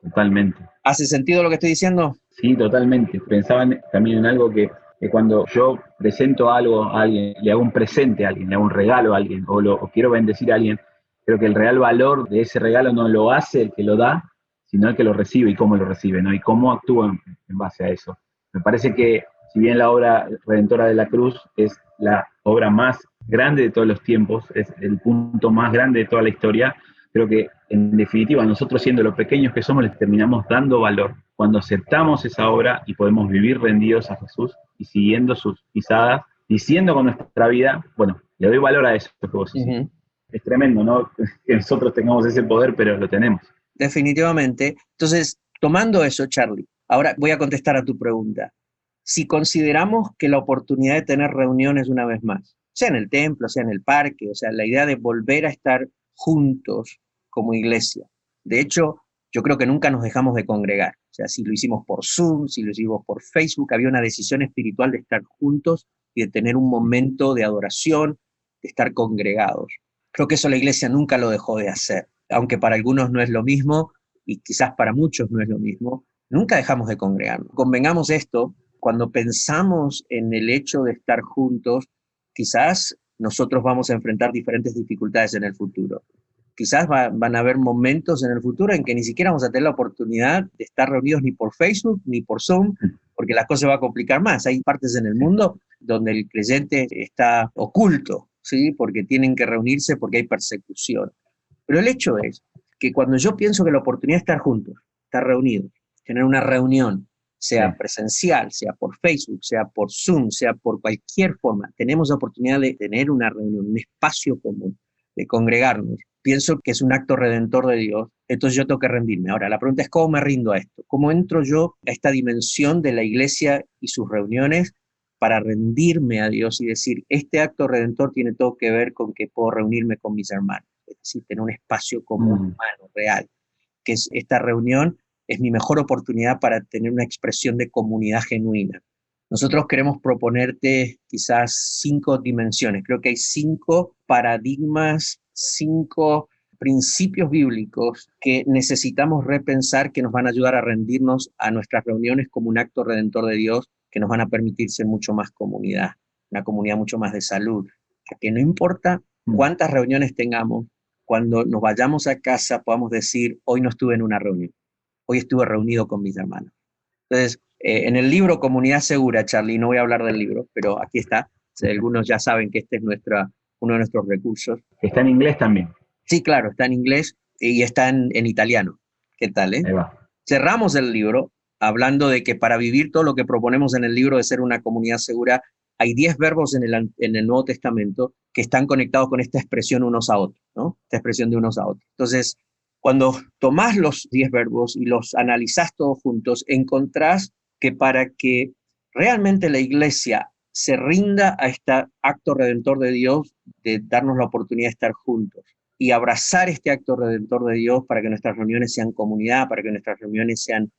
Totalmente. ¿Hace sentido lo que estoy diciendo? Sí, totalmente. Pensaba también en algo que, cuando yo presento algo a alguien, le hago un presente a alguien, le hago un regalo a alguien, o, lo, quiero bendecir a alguien, creo que el real valor de ese regalo no lo hace el que lo da, sino el que lo recibe y cómo lo recibe, ¿no? Y cómo actúa en base a eso. Me parece que si bien la obra redentora de la cruz es la obra más grande de todos los tiempos, es el punto más grande de toda la historia. Creo que, en definitiva, nosotros siendo los pequeños que somos, les terminamos dando valor cuando aceptamos esa obra y podemos vivir rendidos a Jesús y siguiendo sus pisadas, diciendo con nuestra vida, bueno, le doy valor a eso que vos Es tremendo, ¿no? Que nosotros tengamos ese poder, pero lo tenemos. Definitivamente. Entonces, tomando eso, Charlie, ahora voy a contestar a tu pregunta. Si consideramos que la oportunidad de tener reuniones una vez más sea en el templo, sea en el parque, o sea, la idea de volver a estar juntos como iglesia. De hecho, yo creo que nunca nos dejamos de congregar. O sea, si lo hicimos por Zoom, si lo hicimos por Facebook, había una decisión espiritual de estar juntos y de tener un momento de adoración, de estar congregados. Creo que eso la iglesia nunca lo dejó de hacer, aunque para algunos no es lo mismo y quizás para muchos no es lo mismo. Nunca dejamos de congregarnos. Convengamos esto, cuando pensamos en el hecho de estar juntos, quizás nosotros vamos a enfrentar diferentes dificultades en el futuro. Quizás van a haber momentos en el futuro en que ni siquiera vamos a tener la oportunidad de estar reunidos ni por Facebook ni por Zoom, porque la cosa va a complicar más. Hay partes en el mundo donde el creyente está oculto, ¿sí? porque tienen que reunirse porque hay persecución. Pero el hecho es que cuando yo pienso que la oportunidad de estar juntos, estar reunidos, tener una reunión, sea presencial, sea por Facebook, sea por Zoom, sea por cualquier forma, tenemos la oportunidad de tener una reunión, un espacio común, de congregarnos. Pienso que es un acto redentor de Dios, entonces yo tengo que rendirme. Ahora, la pregunta es cómo me rindo a esto, cómo entro yo a esta dimensión de la iglesia y sus reuniones para rendirme a Dios y decir, este acto redentor tiene todo que ver con que puedo reunirme con mis hermanos, es decir, tener un espacio común, mm. humano, real, que es esta reunión es mi mejor oportunidad para tener una expresión de comunidad genuina. Nosotros queremos proponerte quizás cinco dimensiones. Creo que hay cinco paradigmas, cinco principios bíblicos que necesitamos repensar que nos van a ayudar a rendirnos a nuestras reuniones como un acto redentor de Dios que nos van a permitir ser mucho más comunidad, una comunidad mucho más de salud. que no importa mm. cuántas reuniones tengamos, cuando nos vayamos a casa podamos decir, hoy no estuve en una reunión hoy estuve reunido con mis hermanos. Entonces, eh, en el libro Comunidad Segura, Charlie, no voy a hablar del libro, pero aquí está. algunos ya saben que este es nuestra, uno de nuestros recursos. Está en inglés también. Sí, claro, está en inglés y está en, italiano. ¿Qué tal? Eh? Cerramos el libro hablando de que para vivir todo lo que proponemos en el libro de ser una comunidad segura, hay 10 verbos en el, en el Nuevo Testamento que están conectados con esta expresión unos a otros, ¿no? Esta expresión de unos a otros. Entonces, cuando tomás los 10 verbos y los analizás todos juntos, encontrás que para que realmente la iglesia se rinda a este acto redentor de Dios de darnos la oportunidad de estar juntos, y abrazar este acto redentor de Dios para que nuestras reuniones sean comunidad, para que nuestras reuniones sean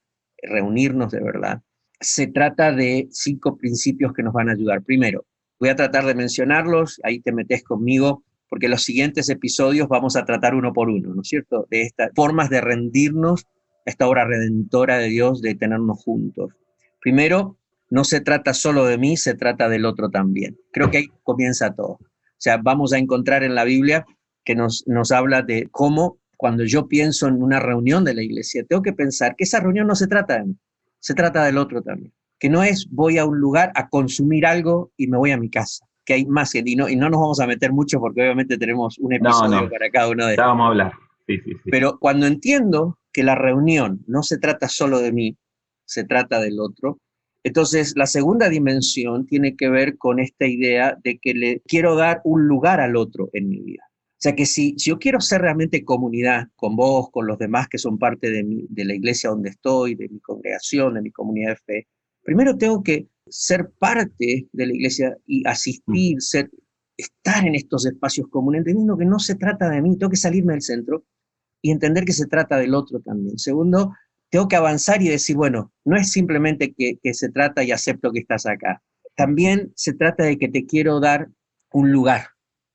reunirnos de verdad. Se trata de cinco principios que nos van a ayudar. Primero, voy a tratar de mencionarlos, ahí te metes conmigo, porque los siguientes episodios vamos a tratar uno por uno, ¿no es cierto? De estas formas de rendirnos a esta obra redentora de Dios, de tenernos juntos. Primero, no se trata solo de mí, se trata del otro también. Creo que ahí comienza todo. O sea, vamos a encontrar en la Biblia que nos, nos habla de cómo cuando yo pienso en una reunión de la iglesia, tengo que pensar que esa reunión no se trata de mí, se trata del otro también. Que no es voy a un lugar a consumir algo y me voy a mi casa. Que hay más y no, y no nos vamos a meter mucho porque obviamente tenemos un episodio para cada uno de ellos. Vamos a hablar. Sí, sí, sí. Pero cuando entiendo que la reunión no se trata solo de mí, se trata del otro, entonces, la segunda dimensión tiene que ver con esta idea de que le quiero dar un lugar al otro en mi vida. O sea que si, yo quiero ser realmente comunidad con vos, con los demás que son parte de, de la iglesia donde estoy, de mi congregación, de mi comunidad de fe, primero tengo que ser parte de la iglesia y asistir, mm. ser, estar en estos espacios comunes, entendiendo que no se trata de mí, tengo que salirme del centro y entender que se trata del otro también. Segundo, tengo que avanzar y decir, bueno, no es simplemente que, que se trata y acepto que estás acá. También se trata de que te quiero dar un lugar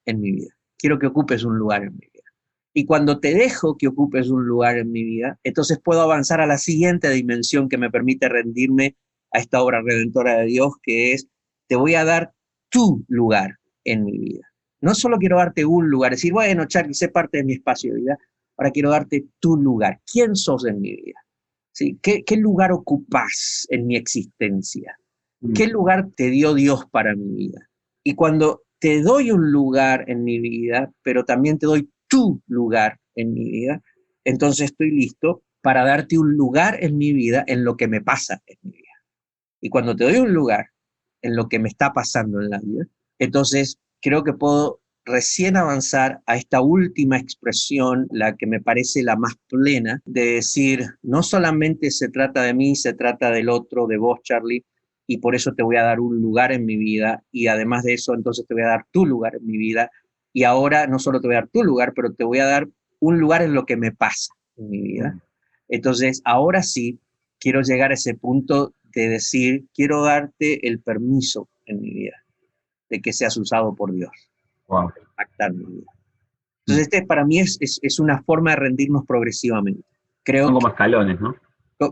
en mi vida quiero que ocupes un lugar en mi vida. Y cuando te dejo que ocupes un lugar en mi vida, entonces puedo avanzar a la siguiente dimensión que me permite rendirme a esta obra redentora de Dios, que es, te voy a dar tu lugar en mi vida. No solo quiero darte un lugar, decir, bueno, Charlie, sé parte de mi espacio de vida, ahora quiero darte tu lugar. ¿Quién sos en mi vida? ¿Sí? ¿Qué, qué lugar ocupas en mi existencia? ¿Qué mm. lugar te dio Dios para mi vida? Y cuando te doy un lugar en mi vida, pero también te doy tu lugar en mi vida, entonces estoy listo para darte un lugar en mi vida en lo que me pasa en mi vida. Y cuando te doy un lugar en lo que me está pasando en la vida, entonces creo que puedo recién avanzar a esta última expresión, la que me parece la más plena, de decir, no solamente se trata de mí, se trata del otro, de vos, Charlie, y por eso te voy a dar un lugar en mi vida y además de eso entonces te voy a dar tu lugar en mi vida y ahora no solo te voy a dar tu lugar, pero te voy a dar un lugar en lo que me pasa en mi vida. Entonces, ahora sí, quiero llegar a ese punto de decir, quiero darte el permiso en mi vida de que seas usado por Dios. Wow. mi vida. Entonces, este para mí es, es, una forma de rendirnos progresivamente. Creo como escalones, ¿no?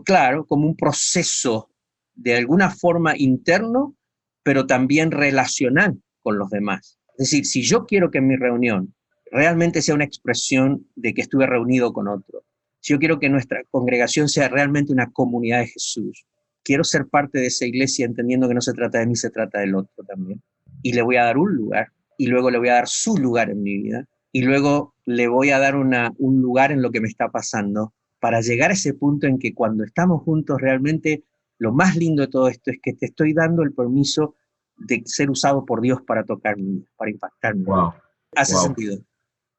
Claro, como un proceso de alguna forma interno, pero también relacional con los demás. Es decir, si yo quiero que mi reunión realmente sea una expresión de que estuve reunido con otro, si yo quiero que nuestra congregación sea realmente una comunidad de Jesús, quiero ser parte de esa iglesia entendiendo que no se trata de mí, se trata del otro también. Y le voy a dar un lugar, y luego le voy a dar su lugar en mi vida, y luego le voy a dar una, un lugar en lo que me está pasando, para llegar a ese punto en que cuando estamos juntos realmente lo más lindo de todo esto es que te estoy dando el permiso de ser usado por Dios para tocarme, para impactarme. Wow. ¿Hace sentido?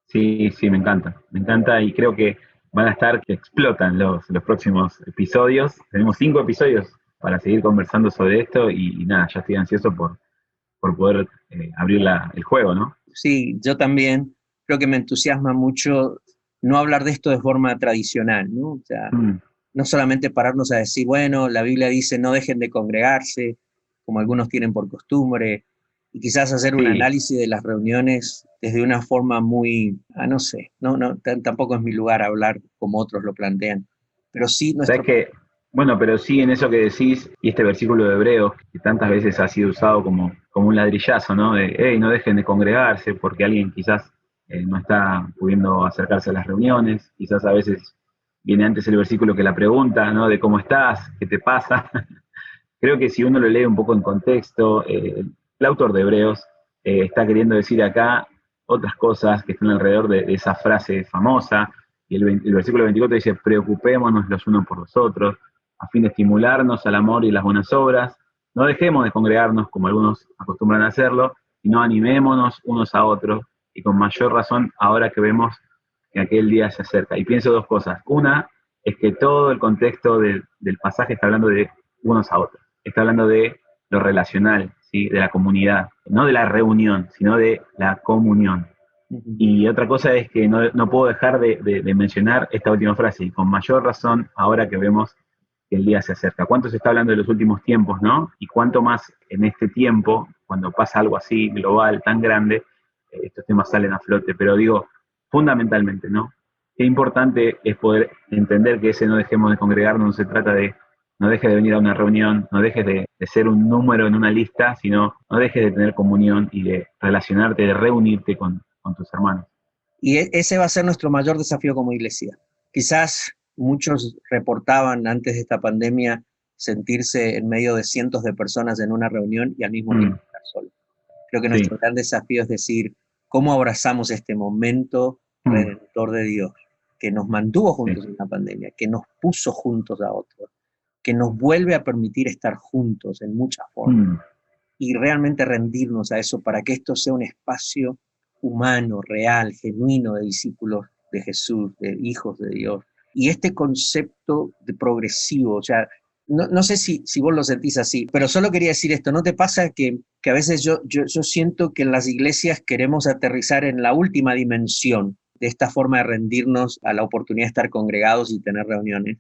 Sí, sí, me encanta. Me encanta y creo que van a estar que explotan los, los próximos episodios. Tenemos cinco episodios para seguir conversando sobre esto y, nada, ya estoy ansioso por, por poder eh, abrir el juego, ¿no? Sí, yo también. Creo que me entusiasma mucho no hablar de esto de forma tradicional, ¿no? O sea, mm no solamente pararnos a decir, bueno, la Biblia dice no dejen de congregarse, como algunos tienen por costumbre, y quizás hacer un análisis de las reuniones desde una forma muy, ah, no sé, no, no, tampoco es mi lugar hablar como otros lo plantean, pero sí nuestro... que, bueno, pero sí en eso que decís, y este versículo de Hebreos, que tantas veces ha sido usado como, como un ladrillazo, ¿no? De, hey, no dejen de congregarse, porque alguien quizás eh, no está pudiendo acercarse a las reuniones, quizás a veces viene antes el versículo que la pregunta, ¿no? De cómo estás, qué te pasa. Creo que si uno lo lee un poco en contexto, eh, el autor de Hebreos eh, está queriendo decir acá otras cosas que están alrededor de, esa frase famosa. Y el, el, versículo 24 dice, preocupémonos los unos por los otros, a fin de estimularnos al amor y las buenas obras. No dejemos de congregarnos como algunos acostumbran a hacerlo, sino animémonos unos a otros, y con mayor razón ahora que vemos que aquel día se acerca. Y pienso dos cosas. Una es que todo el contexto del, pasaje está hablando de unos a otros. Está hablando de lo relacional, ¿sí? de la comunidad. No de la reunión, sino de la comunión. Y otra cosa es que no, puedo dejar de, mencionar esta última frase, y con mayor razón ahora que vemos el día se acerca. ¿Cuánto se está hablando de los últimos tiempos, no? Y cuánto más en este tiempo, cuando pasa algo así global, tan grande, eh, estos temas salen a flote. Pero digo, fundamentalmente, ¿no? Qué importante es poder entender que ese no dejemos de congregarnos, no se trata de no dejes de venir a una reunión, no dejes de, ser un número en una lista, sino no dejes de tener comunión y de relacionarte, de reunirte con, tus hermanos. Y e, ese va a ser nuestro mayor desafío como iglesia. Quizás muchos reportaban antes de esta pandemia sentirse en medio de cientos de personas en una reunión y al mismo mm. tiempo estar solo. Creo que nuestro gran desafío es decir, ¿cómo abrazamos este momento mm. redentor de Dios? que nos mantuvo juntos en la pandemia, que nos puso juntos a otros, que nos vuelve a permitir estar juntos en muchas formas mm. y realmente rendirnos a eso para que esto sea un espacio humano, real, genuino de discípulos de Jesús, de hijos de Dios. Y este concepto de progresivo, o sea, no, sé si, si vos lo sentís así, pero solo quería decir esto, ¿no te pasa que, que a veces yo, yo, yo siento que en las iglesias queremos aterrizar en la última dimensión de esta forma de rendirnos a la oportunidad de estar congregados y tener reuniones,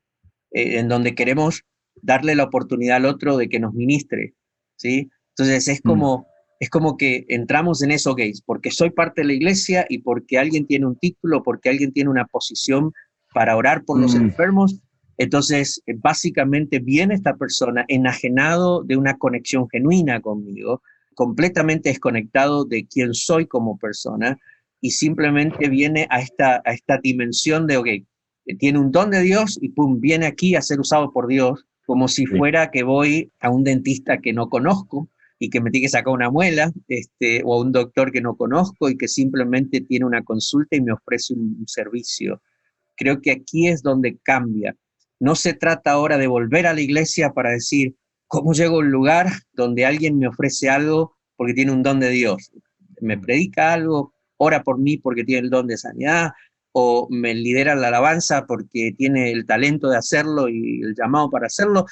eh, en donde queremos darle la oportunidad al otro de que nos ministre, ¿sí? Entonces es mm. como, es como que entramos en eso, gays, porque soy parte de la iglesia y porque alguien tiene un título, porque alguien tiene una posición para orar por los mm. enfermos, entonces básicamente viene esta persona enajenado de una conexión genuina conmigo, completamente desconectado de quién soy como persona y simplemente viene a esta, a esta dimensión de, ok, tiene un don de Dios y pum, viene aquí a ser usado por Dios como si fuera que voy a un dentista que no conozco y que me tiene que sacar una muela, este, o a un doctor que no conozco y que simplemente tiene una consulta y me ofrece un, servicio. Creo que aquí es donde cambia. No se trata ahora de volver a la iglesia para decir, ¿cómo llego a un lugar donde alguien me ofrece algo porque tiene un don de Dios? Me predica algo, ora por mí porque tiene el don de sanidad, o me lidera la alabanza porque tiene el talento de hacerlo y el llamado para hacerlo,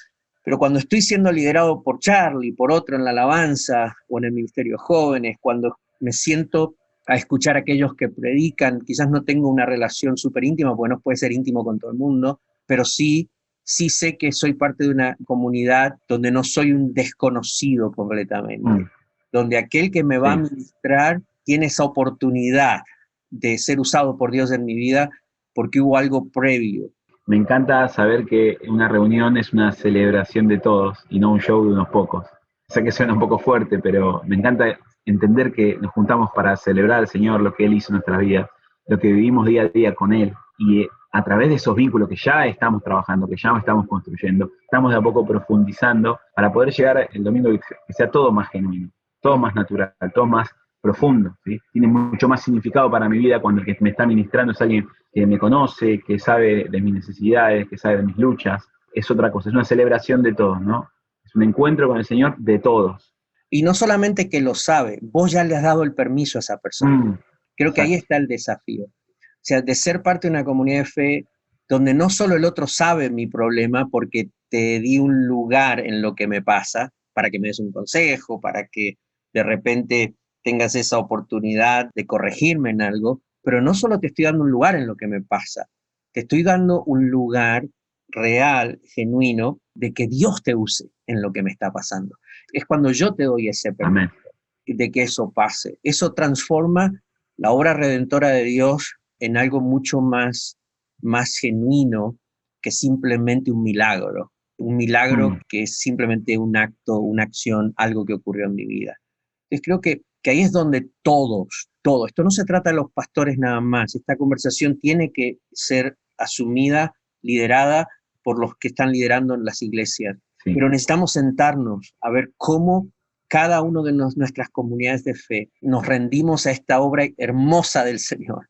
pero cuando estoy siendo liderado por Charlie, por otro en la alabanza o en el ministerio de jóvenes, cuando me siento a escuchar a aquellos que predican, quizás no tengo una relación súper íntima, porque no puede ser íntimo con todo el mundo, pero sí, sí sé que soy parte de una comunidad donde no soy un desconocido completamente, mm. donde aquel que me va a ministrar tiene esa oportunidad de ser usado por Dios en mi vida porque hubo algo previo. Me encanta saber que una reunión es una celebración de todos y no un show de unos pocos. Sé que suena un poco fuerte, pero me encanta entender que nos juntamos para celebrar al Señor lo que Él hizo en nuestra vida, lo que vivimos día a día con Él. Y a través de esos vínculos que ya estamos trabajando, que ya estamos construyendo, estamos de a poco profundizando para poder llegar el domingo que sea todo más genuino, todo más natural, todo más profundo, tiene mucho más significado para mi vida cuando el que me está ministrando es alguien que me conoce, que sabe de mis necesidades, que sabe de mis luchas, es otra cosa, es una celebración de todos, ¿no? Es un encuentro con el Señor de todos. Y no solamente que lo sabe, vos ya le has dado el permiso a esa persona. Mm, Creo que ahí está el desafío. O sea, de ser parte de una comunidad de fe donde no solo el otro sabe mi problema porque te di un lugar en lo que me pasa, para que me des un consejo, para que de repente tengas esa oportunidad de corregirme en algo, pero no solo te estoy dando un lugar en lo que me pasa, te estoy dando un lugar real, genuino, de que Dios te use en lo que me está pasando. Es cuando yo te doy ese permiso de que eso pase. Eso transforma la obra redentora de Dios en algo mucho más, más genuino que simplemente un milagro. Un milagro que es simplemente un acto, una acción, algo que ocurrió en mi vida. Entonces creo que que ahí es donde todos, todos, esto no se trata de los pastores nada más, esta conversación tiene que ser asumida, liderada por los que están liderando en las iglesias, pero necesitamos sentarnos a ver cómo cada uno de nuestras comunidades de fe nos rendimos a esta obra hermosa del Señor,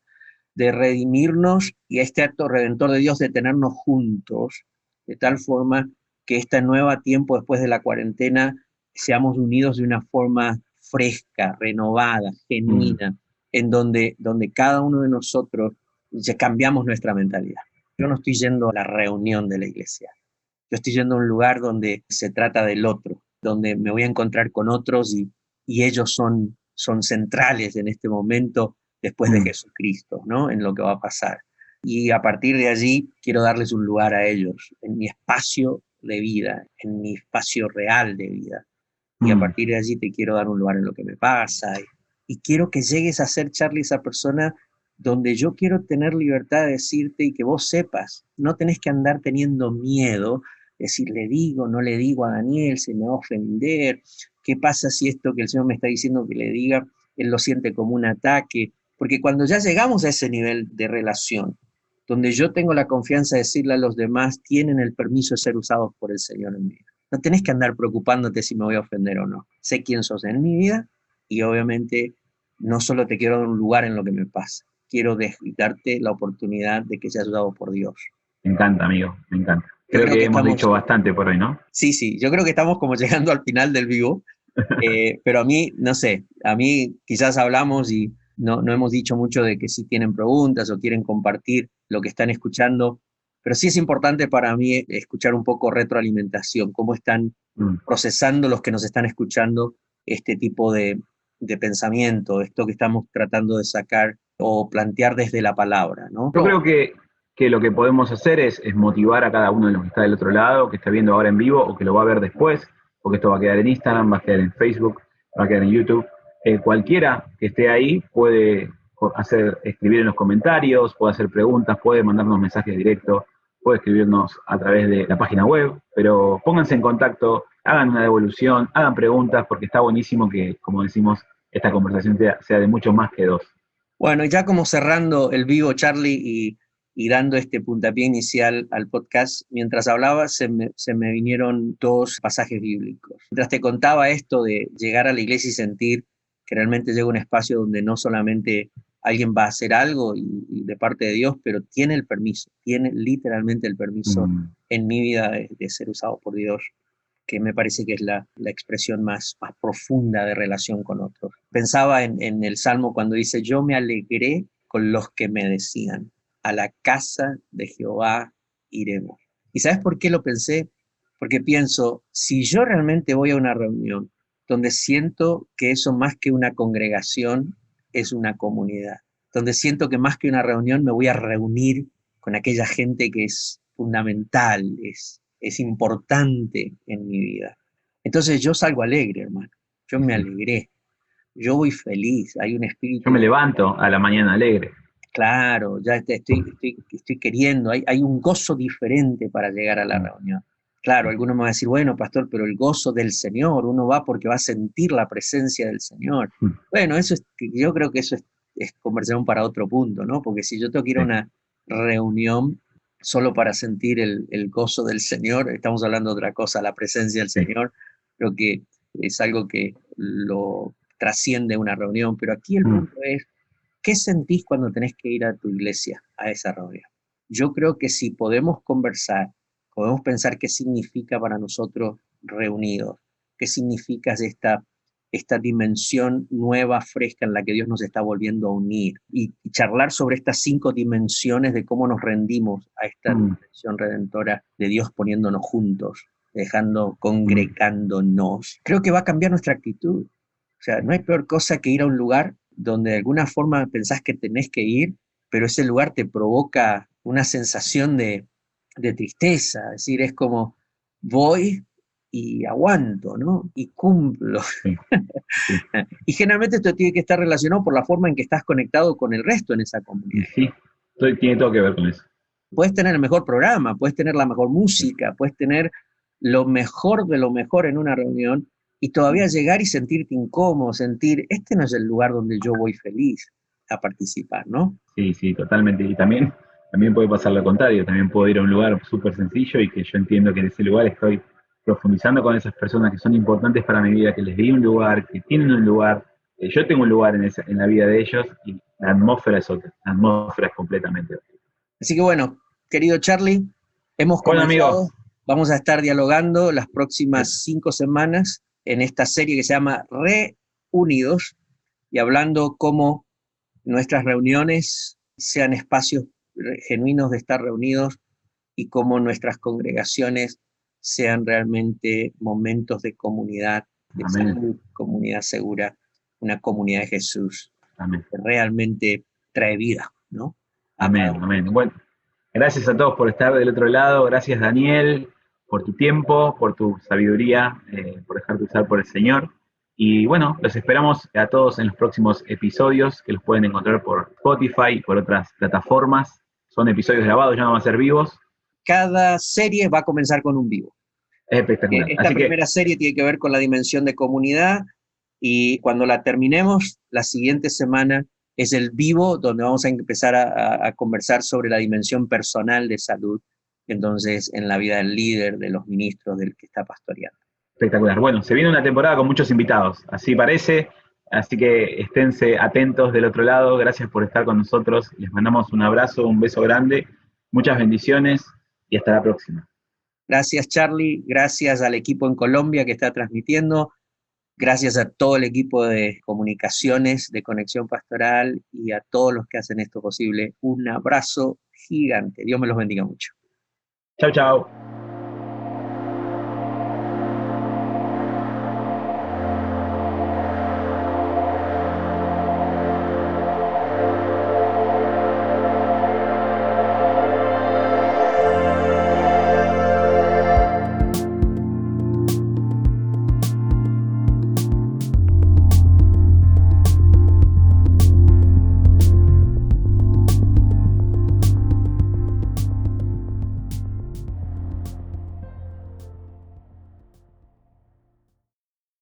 de redimirnos y a este acto redentor de Dios de tenernos juntos, de tal forma que este nuevo tiempo después de la cuarentena seamos unidos de una forma fresca, renovada, genuina, mm. en donde, donde cada uno de nosotros ya cambiamos nuestra mentalidad. Yo no estoy yendo a la reunión de la iglesia, yo estoy yendo a un lugar donde se trata del otro, donde me voy a encontrar con otros y, y ellos son, son centrales en este momento después de mm. Jesucristo, ¿no? En lo que va a pasar. Y a partir de allí quiero darles un lugar a ellos, en mi espacio de vida, en mi espacio real de vida. Y a mm. partir de allí te quiero dar un lugar en lo que me pasa. Y, y quiero que llegues a ser, Charlie, esa persona donde yo quiero tener libertad de decirte y que vos sepas, no tenés que andar teniendo miedo, decir, le digo, no le digo a Daniel, se me va a ofender, ¿qué pasa si esto que el Señor me está diciendo que le diga, él lo siente como un ataque? Porque cuando ya llegamos a ese nivel de relación, donde yo tengo la confianza de decirle a los demás, tienen el permiso de ser usados por el Señor en mi vida. No tenés que andar preocupándote si me voy a ofender o no. Sé quién sos en mi vida y obviamente no solo te quiero dar un lugar en lo que me pasa, quiero darte la oportunidad de que seas usado por Dios. Me encanta, amigo, me encanta. Creo, que, hemos dicho bastante por hoy, ¿no? Sí, sí, yo creo que estamos como llegando al final del vivo, eh, pero a mí, no sé, a mí quizás hablamos y no, no hemos dicho mucho de que si tienen preguntas o quieren compartir lo que están escuchando, pero sí es importante para mí escuchar un poco retroalimentación, cómo están mm. procesando los que nos están escuchando este tipo de, de pensamiento, esto que estamos tratando de sacar o plantear desde la palabra, ¿no? Yo creo que, que lo que podemos hacer es, motivar a cada uno de los que está del otro lado, que está viendo ahora en vivo o que lo va a ver después, porque esto va a quedar en Instagram, va a quedar en Facebook, va a quedar en YouTube. Eh, cualquiera que esté ahí puede hacer, escribir en los comentarios, puede hacer preguntas, puede mandarnos mensajes directos, puede escribirnos a través de la página web, pero pónganse en contacto, hagan una devolución, hagan preguntas, porque está buenísimo que, como decimos, esta conversación sea de mucho más que dos. Bueno, ya como cerrando el vivo, Charlie, y, dando este puntapié inicial al podcast, mientras hablaba se me, se me vinieron dos pasajes bíblicos. Mientras te contaba esto de llegar a la iglesia y sentir que realmente llega un espacio donde no solamente alguien va a hacer algo y, de parte de Dios, pero tiene el permiso, tiene literalmente el permiso mm. en mi vida de, ser usado por Dios que me parece que es la, expresión más, más, profunda de relación con otros. Pensaba en, en, el Salmo cuando dice, yo me alegré con los que me decían, a la casa de Jehová iremos. ¿Y sabes por qué lo pensé? Porque pienso, si yo realmente voy a una reunión donde siento que eso más que una congregación es una comunidad, donde siento que más que una reunión me voy a reunir con aquella gente que es fundamental, es, es importante en mi vida. Entonces yo salgo alegre, hermano. Yo me alegré. Yo voy feliz. Hay un espíritu. Yo me levanto a la mañana alegre. Claro, ya estoy, estoy, queriendo. Hay, hay, un gozo diferente para llegar a la mm. reunión. Claro, algunos me van a decir, bueno, pastor, pero el gozo del Señor, uno va porque va a sentir la presencia del Señor. Mm. Bueno, eso es, yo creo que eso es, es conversación para otro punto, ¿no? Porque si yo tengo que ir a una reunión, solo para sentir el, gozo del Señor, estamos hablando de otra cosa, la presencia del Señor, creo que es algo que lo trasciende una reunión, pero aquí el mm. punto es, ¿qué sentís cuando tenés que ir a tu iglesia, a esa reunión? Yo creo que si podemos conversar, podemos pensar qué significa para nosotros reunidos, qué significa esta esta dimensión nueva, fresca en la que Dios nos está volviendo a unir y, charlar sobre estas cinco dimensiones de cómo nos rendimos a esta mm. dimensión redentora de Dios poniéndonos juntos, dejando, congregándonos. Creo que va a cambiar nuestra actitud. O sea, no hay peor cosa que ir a un lugar donde de alguna forma pensás que tenés que ir, pero ese lugar te provoca una sensación de, de tristeza. Es decir, es como, voy, y aguanto, ¿no? Y cumplo. y generalmente esto tiene que estar relacionado por la forma en que estás conectado con el resto en esa comunidad. Sí, tiene todo que ver con eso. Puedes tener el mejor programa, puedes tener la mejor música, puedes tener lo mejor de lo mejor en una reunión y todavía llegar y sentirte incómodo, sentir, este no es el lugar donde yo voy feliz a participar, ¿no? Sí, sí, totalmente. Y también, también puede pasar lo contrario, también puedo ir a un lugar súper sencillo y que yo entiendo que en ese lugar estoy profundizando con esas personas que son importantes para mi vida, que les di un lugar, que tienen un lugar, que yo tengo un lugar en, en la vida de ellos y la atmósfera es otra, la atmósfera es completamente otra. Así que bueno, querido Charlie, hemos comenzado, vamos a estar dialogando las próximas cinco semanas en esta serie que se llama Reunidos y hablando cómo nuestras reuniones sean espacios genuinos de estar reunidos y cómo nuestras congregaciones sean realmente momentos de comunidad, de salud, comunidad segura, una comunidad de Jesús. que realmente trae vida, ¿no? Amén, amén. Bueno, gracias a todos por estar del otro lado, gracias Daniel por tu tiempo, por tu sabiduría, eh, por dejarte usar por el Señor. Y bueno, los esperamos a todos en los próximos episodios que los pueden encontrar por Spotify y por otras plataformas. Son episodios grabados, ya no van a ser vivos. Cada serie va a comenzar con un vivo. Es espectacular. Esta primera serie tiene que ver con la dimensión de comunidad y cuando la terminemos, la siguiente semana es el vivo donde vamos a empezar a, a conversar sobre la dimensión personal de salud, entonces en la vida del líder, de los ministros, del que está pastoreando. Espectacular. Bueno, se viene una temporada con muchos invitados, así parece. Así que esténse atentos del otro lado. Gracias por estar con nosotros. Les mandamos un abrazo, un beso grande, muchas bendiciones y hasta la próxima. Gracias Charlie, gracias al equipo en Colombia que está transmitiendo, gracias a todo el equipo de comunicaciones de Conexión Pastoral y a todos los que hacen esto posible. Un abrazo gigante. Dios me los bendiga mucho. Tchau, tchau.